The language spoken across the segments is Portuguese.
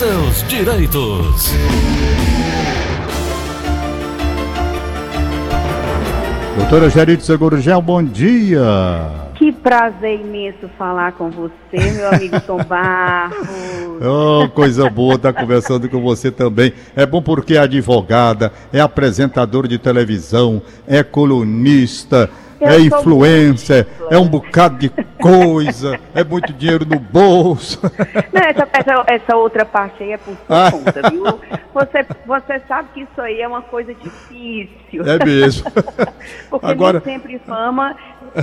seus direitos. Doutora Gerite Segurgel, bom dia. Que prazer imenso falar com você, meu amigo Tom Barros. Oh, coisa boa estar conversando com você também. É bom porque é advogada, é apresentadora de televisão, é colunista, é influencer, múltipla. é um bocado de coisa, é muito dinheiro no bolso. Não, essa, essa, essa outra parte aí é por sua Ah. conta, viu? Você, você sabe que isso aí é uma coisa difícil. É mesmo. Porque Agora- nem sempre fama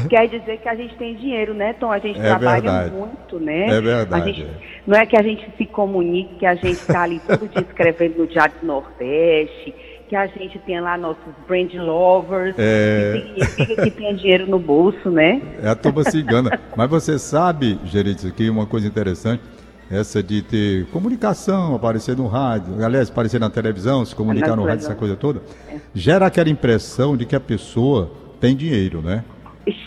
quer dizer que a gente tem dinheiro, né, Tom? A gente É trabalha verdade. muito, né? É verdade, A gente- é. não é que a gente se comunique, que a gente está ali todo dia escrevendo no Diário do Nordeste, que a gente tem lá nossos brand lovers, É. que significa que tem dinheiro no bolso, né? É, a turma se engana. Mas você sabe, Gerite, aqui uma coisa interessante, essa de ter comunicação, aparecer no rádio, aliás, aparecer na televisão, se comunicar no rádio, essa coisa toda, gera aquela impressão de que a pessoa tem dinheiro, né?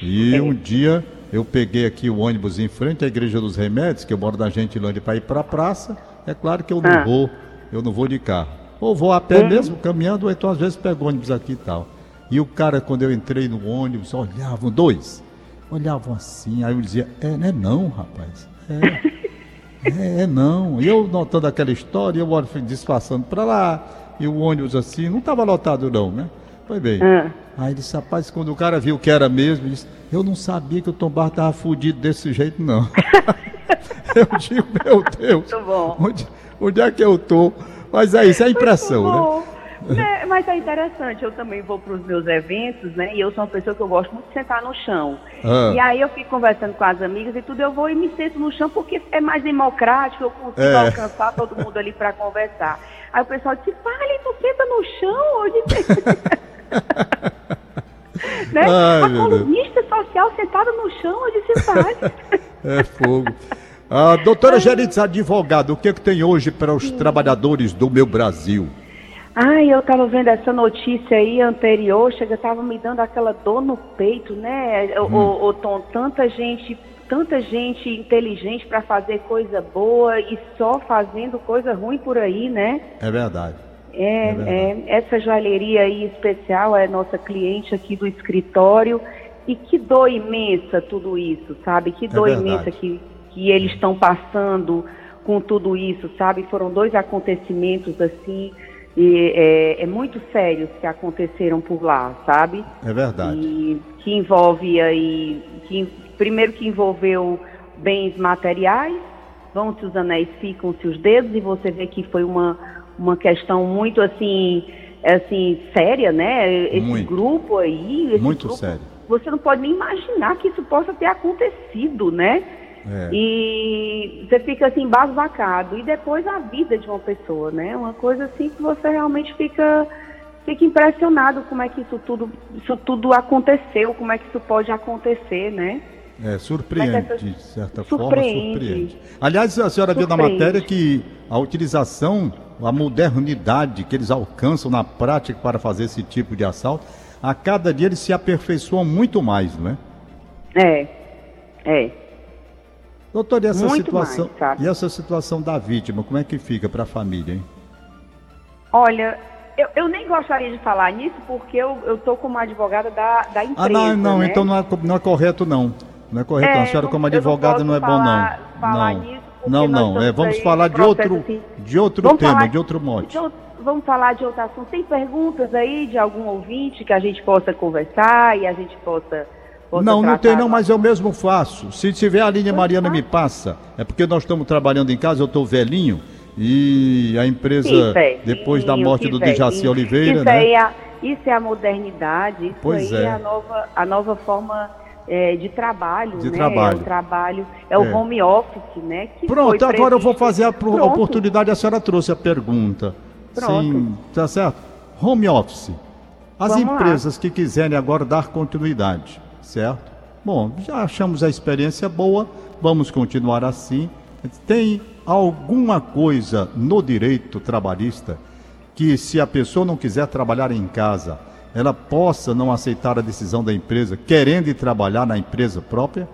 E É. um dia eu peguei aqui o ônibus em frente à Igreja dos Remédios, que eu moro na Gentilândia para ir para a praça. É claro que eu não Ah. vou, eu não vou de carro. Ou vou a pé mesmo, caminhando, ou então às vezes pego ônibus aqui e tal. E o cara, quando eu entrei no ônibus, olhavam, dois, olhavam assim, aí eu dizia, é, não é não, rapaz. É, é, é não. E eu notando aquela história, eu olho disfarçando para lá, e o ônibus assim, não estava lotado não, né? Foi bem. Ah. Aí disse, rapaz, quando o cara viu que era mesmo, disse, eu não sabia que o Tom Barra estava fudido desse jeito, não. eu digo, meu Deus, onde, onde é que eu tô? Mas é isso, é a impressão, né? Né, Mas é interessante, eu também vou para os meus eventos, né? E eu sou uma pessoa que eu gosto muito de sentar no chão. Ah. E aí eu fico conversando com as amigas e tudo, eu vou e me sento no chão porque é mais democrático, eu consigo É. alcançar todo mundo ali para conversar. Aí o pessoal disse, fale, tu senta no chão hoje. né? Ai, a colunista social sentada no chão, eu disse, fale. É fogo. Ah, doutora Gerentes, advogada, o que, é que tem hoje para os trabalhadores do meu Brasil? Ai, eu tava vendo essa notícia aí anterior, chega, tava me dando aquela dor no peito, né? Ô, ô, ô, Tom, tanta gente, tanta gente inteligente para fazer coisa boa e só fazendo coisa ruim por aí, né? É verdade. É, É verdade. é, essa joalheria aí especial é nossa cliente aqui do escritório. E que dor imensa tudo isso, sabe? Que dor É imensa que, que eles estão passando com tudo isso, sabe? Foram dois acontecimentos assim, e, é, é muito sérios que aconteceram por lá, sabe? É verdade. E que envolve aí, que, primeiro que envolveu bens materiais, vão-se os anéis, ficam-se os dedos, e você vê que foi uma, uma questão muito assim, assim, séria, né? Esse Muito. grupo aí, esse Muito grupo, sério. Você não pode nem imaginar que isso possa ter acontecido, né? É. E você fica assim, embasbacado. E depois a vida de uma pessoa, né? Uma coisa assim que você realmente fica, fica impressionado como é que isso tudo, isso tudo aconteceu, como é que isso pode acontecer, né? É, surpreende, Mas essa- de certa surpreende. forma, surpreende. Aliás, a senhora viu na Surpreende. matéria que a utilização, a modernidade que eles alcançam na prática para fazer esse tipo de assalto, a cada dia eles se aperfeiçoam muito mais, não é? É, é. Doutor, e essa Muito situação, mais, e essa situação da vítima, como é que fica para a família, hein? Olha, eu, eu nem gostaria de falar nisso porque eu, eu tô como advogada da, da empresa. Ah, não, não, né? então não é, não é correto não. Não é correto, não. A senhora não- como não advogada não, é bom falar- não. falar não. nisso, não, não. É, vamos falar de outro, assim. de outro Vamos tema, falar de outro mote. de vamos falar de outro assunto. Tem perguntas aí de algum ouvinte que a gente possa conversar e a gente possa. Possa Não, não tem não, mas eu mesmo faço. Se tiver a linha Mariana me passa. É porque nós estamos trabalhando em casa, eu estou velhinho e a empresa depois da morte do Dejaci velhinho. Oliveira, isso né? É, a- isso é a modernidade, isso Pois aí é. é. a, nova, a nova forma é, de trabalho, De né? trabalho. É o trabalho, é o É. home office, né? que Pronto, agora eu vou fazer a pro- Pronto. oportunidade, a senhora trouxe a pergunta. Pronto. Sim, tá certo? Home office. As Vamos lá. empresas que quiserem agora dar continuidade, certo? Bom, já achamos a experiência boa, vamos continuar assim. Tem alguma coisa no direito trabalhista que, se a pessoa não quiser trabalhar em casa, ela possa não aceitar a decisão da empresa, querendo ir trabalhar na empresa própria?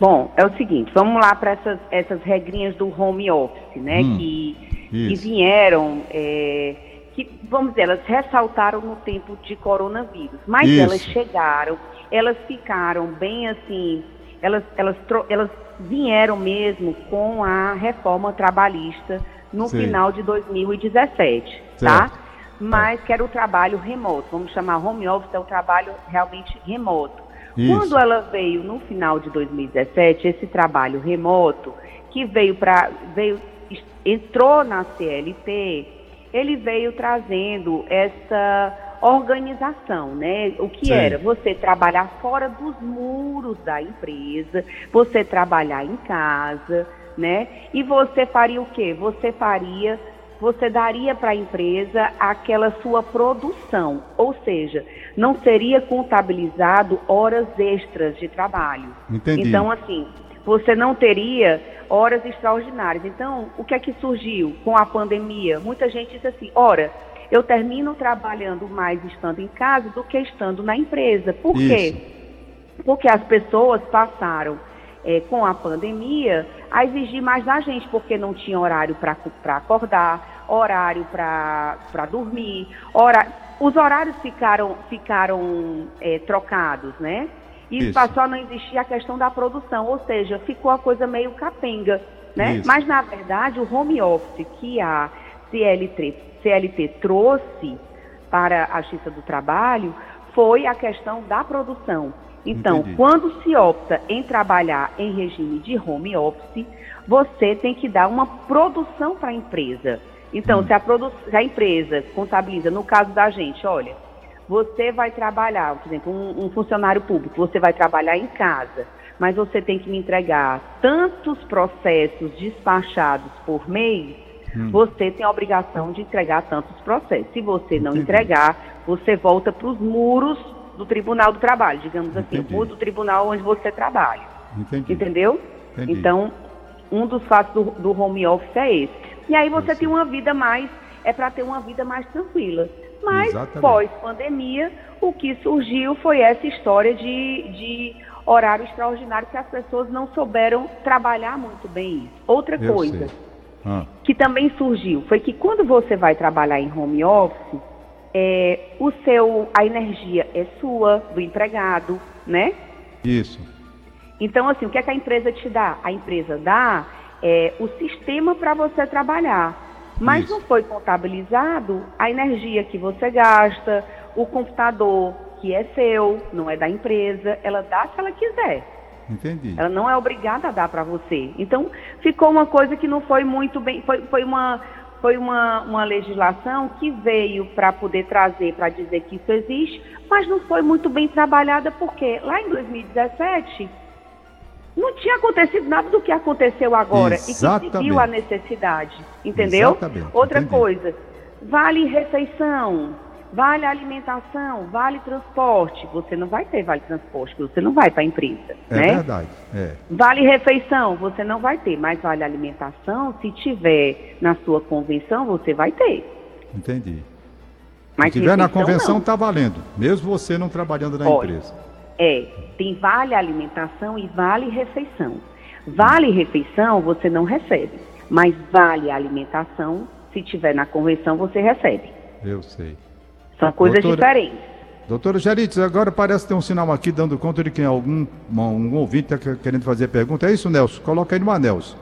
Bom, é o seguinte, vamos lá para essas, essas regrinhas do home office, né? Hum, que, que vieram, é, que, vamos dizer, elas ressaltaram no tempo de coronavírus, mas Isso. elas chegaram, elas ficaram bem assim, elas, elas, elas vieram mesmo com a reforma trabalhista no Sei. final de 2017, tá? Certo. Mas que era o trabalho remoto, vamos chamar home office, é o trabalho realmente remoto. Isso. Quando ela veio no final de 2017, esse trabalho remoto, que veio para veio entrou na CLT, ele veio trazendo essa organização, né? O que Sim. era você trabalhar fora dos muros da empresa, você trabalhar em casa, né? E você faria o quê? Você faria você daria para a empresa aquela sua produção, ou seja, não seria contabilizado horas extras de trabalho. Entendi. Então, assim, você não teria horas extraordinárias. Então, o que é que surgiu com a pandemia? Muita gente disse assim: ora, eu termino trabalhando mais estando em casa do que estando na empresa. Por quê? Porque as pessoas passaram, eh, com a pandemia, a exigir mais da gente, porque não tinha horário para acordar, horário para dormir, hora... os horários ficaram, ficaram eh, trocados, né? E Isso. passou a não existir a questão da produção, ou seja, ficou a coisa meio capenga, né? Isso. Mas, na verdade, o home office que a CLT, CLT trouxe para a Justiça do Trabalho foi a questão da produção. Então, Entendi. quando se opta em trabalhar em regime de home office, você tem que dar uma produção para a empresa. Então, Hum. se, a se a empresa contabiliza, no caso da gente, olha, você vai trabalhar, por exemplo, um, um funcionário público, você vai trabalhar em casa, mas você tem que me entregar tantos processos despachados por mês, Hum. você tem a obrigação de entregar tantos processos. Se você não Entendi. entregar, você volta para os muros do Tribunal do Trabalho, digamos assim, o Entendi. muro do tribunal onde você trabalha. Entendi. Entendeu? Entendi. Então, um dos fatos do, do home office é esse. E aí você sei. tem uma vida mais, é para ter uma vida mais tranquila. Mas, pós-pandemia, o que surgiu foi essa história de, de horário extraordinário que as pessoas não souberam trabalhar muito bem isso. Outra Eu coisa. Ah, que também surgiu foi que quando você vai trabalhar em home office, é, o seu, a energia é sua, do empregado, né? isso. Então, assim, o que é que a empresa te dá? A empresa dá é, o sistema para você trabalhar. Mas Isso. não foi contabilizado a energia que você gasta, o computador que é seu, não é da empresa, ela dá se ela quiser. Entendi. Ela não é obrigada a dar para você. Então, ficou uma coisa que não foi muito bem. Foi, foi uma, foi uma, uma legislação que veio para poder trazer, para dizer que isso existe, mas não foi muito bem trabalhada, porque lá em 2017 não tinha acontecido nada do que aconteceu agora e que se Exatamente. viu a necessidade. Entendeu? Exatamente, Outra entendi. coisa, vale refeição. Vale alimentação, vale transporte. Você não vai ter vale transporte, porque você não vai para a empresa, É né? verdade. É. Vale refeição, você não vai ter, mas vale alimentação, se tiver na sua convenção, você vai ter. Entendi. Mas Se tiver na convenção, não. tá valendo. Mesmo você não trabalhando na Olha. empresa. É, tem vale alimentação e vale refeição. Vale refeição, você não recebe, mas vale alimentação, se tiver na convenção, você recebe. Eu sei. São coisas Doutora- diferentes. Doutora Jerites, agora parece ter um sinal aqui dando conta de que algum um, ouvinte está querendo fazer pergunta. É isso, Nelson? Coloca aí no Nelson.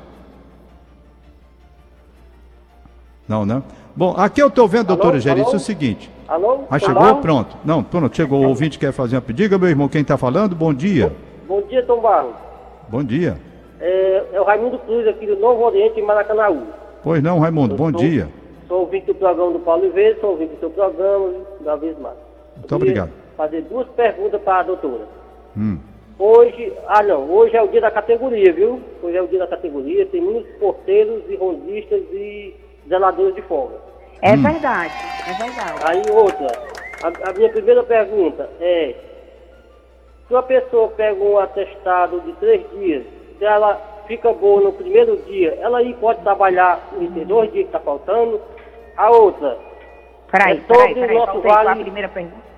Não, né? Bom, aqui eu estou vendo, doutora Alô? Jerites, Alô? o seguinte. Alô? Ah, Tá chegou? bom? Pronto. Não, pronto, chegou. O ouvinte quer fazer uma pedida. Meu irmão, quem está falando? Bom dia. Bom dia, Tom Barros. Bom dia. É, é o Raimundo Cruz aqui do Novo Oriente, em Maracanaú. Pois não, Raimundo, bom sou- dia. Sou ouvinte do programa do Paulo Oliveira, sou ouvinte do seu programa, da vez mais. Muito obrigado. fazer duas perguntas para a doutora. Hum. Hoje, ah não, hoje é o dia da categoria, viu? Hoje é o dia da categoria, tem muitos porteiros e rondistas e zeladores de folga. É Hum. verdade, é verdade. Aí outra, a, a minha primeira pergunta é, se uma pessoa pega um atestado de três dias, se ela fica boa no primeiro dia, ela aí pode trabalhar nesses dois dias que está faltando. A outra, Peraí, É sobre peraí, o peraí, nosso com a vale- primeira pergunta.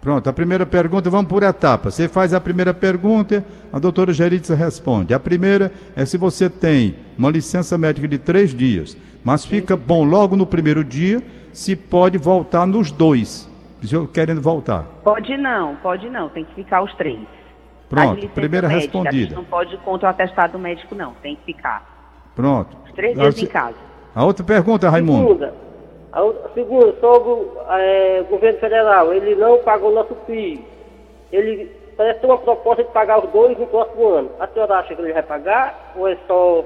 Pronto, a primeira pergunta, vamos por etapas. Você faz a primeira pergunta, a doutora Geritza responde. A primeira é se você tem uma licença médica de três dias, mas fica bom logo no primeiro dia, se pode voltar nos dois, querendo voltar. Pode não, pode não, tem que ficar os três. Pronto, primeira médica, respondida. não pode ir contra o atestado médico, não, tem que ficar. Pronto. Os três dias em casa. A outra pergunta, Raimundo. Segunda, a outra- segunda sobre é, o governo federal, ele não pagou nosso FII. Ele parece ter uma proposta de pagar os dois no próximo ano. A senhora acha que ele vai pagar ou é só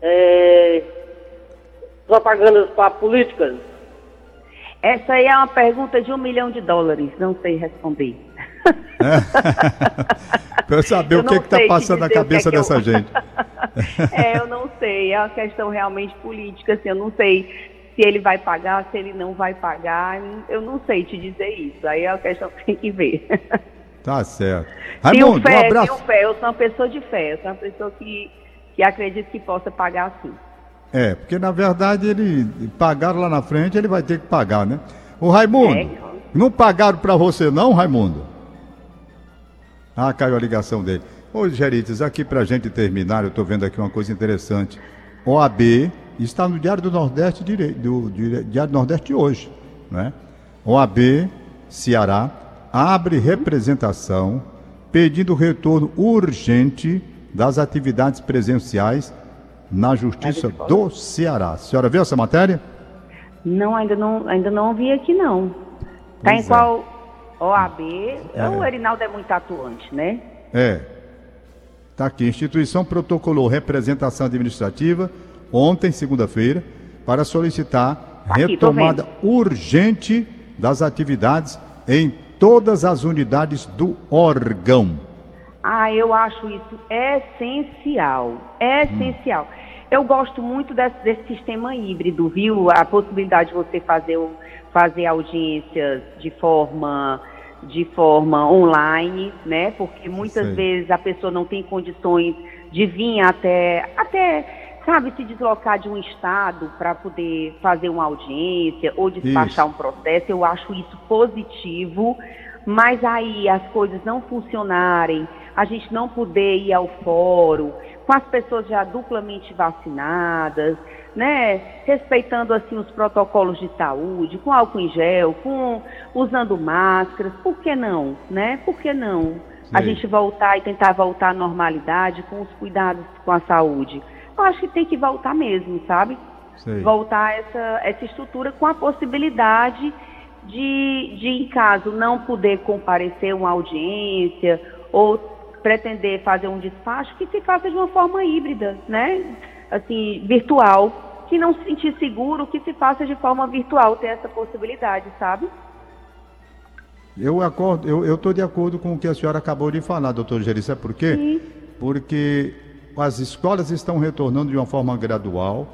é, propagandas para políticas? Essa aí é uma pergunta de um milhão de dólares, não sei responder. Para eu saber Eu o que não está passando na o que cabeça é que eu- dessa gente. é, eu não sei, é uma questão realmente política, assim, eu não sei se ele vai pagar, se ele não vai pagar, eu não sei te dizer isso, aí é uma questão que tem que ver. Tá certo. Tenho Raimundo, um fé, abraço. tenho fé, eu sou uma pessoa de fé, eu sou uma pessoa que, que acredita que possa pagar sim. É, porque na verdade ele pagaram lá na frente, ele vai ter que pagar, né? O Raimundo, É. não pagaram para você não, Raimundo? Ah, caiu a ligação dele. Ô, Gerites, aqui pra gente terminar, eu tô vendo aqui uma coisa interessante. OAB está no Diário do Nordeste, do, Diário do Nordeste de hoje, né? OAB Ceará abre representação pedindo retorno urgente das atividades presenciais na Justiça do Ceará. A senhora viu essa matéria? Não, ainda não, ainda não vi aqui não. Tá Pois em é. qual OAB? É. O Erinaldo é muito atuante, né? É. Está aqui. A instituição protocolou representação administrativa ontem, segunda-feira, para solicitar Aqui, tô retomada urgente das atividades em todas as unidades do órgão. Ah, eu acho isso essencial, essencial. Eu gosto muito desse, desse sistema híbrido, viu? A possibilidade de você fazer, fazer audiências de forma, de forma online, né? Porque muitas Sei. vezes a pessoa não tem condições de vir até, até sabe, se deslocar de um estado para poder fazer uma audiência ou despachar Isso. um processo. Eu acho isso positivo, mas aí as coisas não funcionarem, a gente não poder ir ao fórum, com as pessoas já duplamente vacinadas, né, respeitando assim os protocolos de saúde, com álcool em gel, com usando máscaras, por que não, né? Por que não? A Sei. gente voltar e tentar voltar à normalidade com os cuidados com a saúde. Eu acho que tem que voltar mesmo, sabe? Sei. voltar essa, essa estrutura com a possibilidade de, de, em caso não poder comparecer a uma audiência ou pretender fazer um despacho, que se faça de uma forma híbrida, né? Assim, virtual. Que não se sentir seguro, que se faça de forma virtual, ter essa possibilidade, sabe? Eu acordo, eu estou de acordo com o que a senhora acabou de falar, doutor Geri. Sabe por quê? Sim. Porque as escolas estão retornando de uma forma gradual,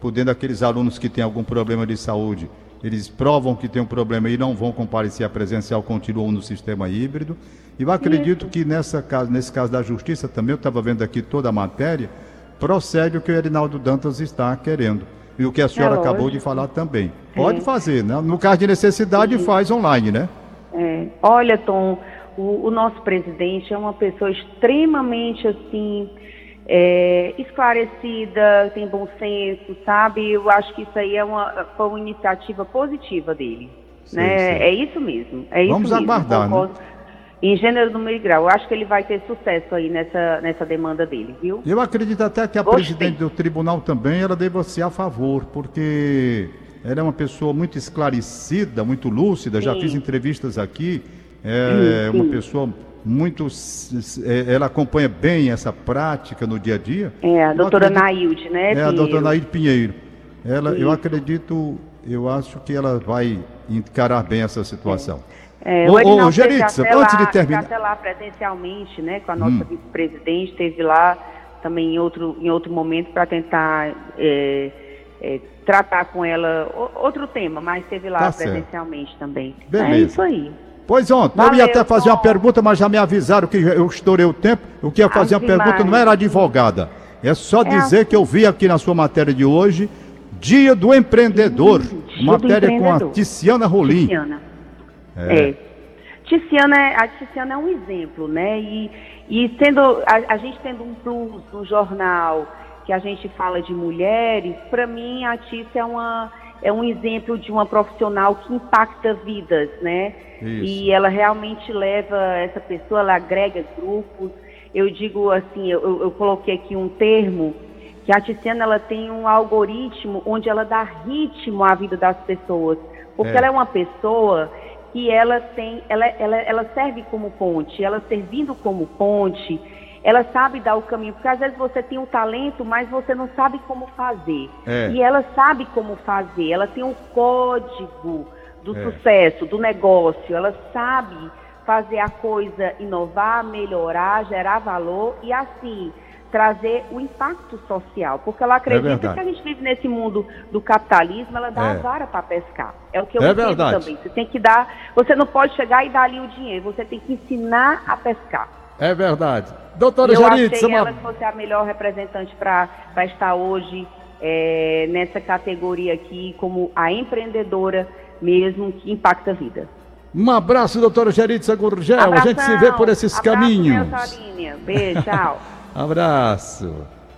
podendo aqueles alunos que têm algum problema de saúde, eles provam que tem um problema e não vão comparecer à presencial, continuam no sistema híbrido. E eu acredito que nessa caso, nesse caso da justiça também, eu estava vendo aqui toda a matéria, procede o que o Erinaldo Dantas está querendo. E o que a senhora acabou de falar também. Pode É. fazer, né? No caso de necessidade, faz online, né? É, olha, Tom, o, o nosso presidente é uma pessoa extremamente assim é, esclarecida, tem bom senso, sabe? Eu acho que isso aí é uma, foi uma iniciativa positiva dele. Sei, né? sei. É isso mesmo. É isso Vamos mesmo, aguardar, né? concordo. Em gênero, número e grau. Eu acho que ele vai ter sucesso aí nessa, nessa demanda dele, viu? Eu acredito até que a Gostei. presidente do tribunal também ela deva ser a favor, porque ela é uma pessoa muito esclarecida, muito lúcida. Já Sim. fiz entrevistas aqui. É Sim, uma sim. pessoa muito. é, Ela acompanha bem essa prática no dia a dia. É, a doutora acredito- Nailde, né? É a Pinheiro? doutora Naide Pinheiro. Ela, eu acredito, eu acho que ela vai encarar bem essa situação. É, Ô, o ô, Geritza, antes lá- de terminar- até lá presencialmente, né, com a nossa Hum. vice-presidente, esteve lá também em outro, em outro momento para tentar é, é, tratar com ela outro tema, mas esteve lá Tá certo. presencialmente também. Beleza. É isso aí. Pois ontem, eu Valeu, ia até fazer uma pergunta, mas já me avisaram que eu estourei o tempo. Eu queria fazer uma pergunta, não era advogada. É só É dizer que eu vi aqui na sua matéria de hoje, Dia do Empreendedor. Dia do matéria com a Empreendedor. Tiziana Rolim. Tiziana. É. Ticiana é, a Ticiana é um exemplo, né? E, e tendo, a, a gente tendo um plus no jornal que a gente fala de mulheres, para mim a Tícia é, uma, é um exemplo de uma profissional que impacta vidas, né? Isso. E ela realmente leva essa pessoa, ela agrega grupos. Eu digo assim, eu, eu coloquei aqui um termo que a Tiziana ela tem um algoritmo onde ela dá ritmo à vida das pessoas, porque É. ela é uma pessoa que ela tem, ela, ela, ela serve como ponte, ela servindo como ponte, ela sabe dar o caminho, porque às vezes você tem um talento, mas você não sabe como fazer. É. E ela sabe como fazer, ela tem um código do É. sucesso, do negócio, ela sabe fazer a coisa inovar, melhorar, gerar valor e assim trazer o impacto social, porque ela acredita verdade. que a gente vive nesse mundo do capitalismo, ela dá É. a vara para pescar. É o que eu É entendo também. Você tem que dar, você não pode chegar e dar ali o dinheiro, você tem que ensinar a pescar. É verdade. Doutora eu achei uma... ela que fosse a melhor representante para estar hoje é, nessa categoria aqui, como a empreendedora mesmo que impacta a vida. um abraço, doutora Geritza Gurgel. A gente se vê por esses Abraço, caminhos. Beijo, tchau. Abraço.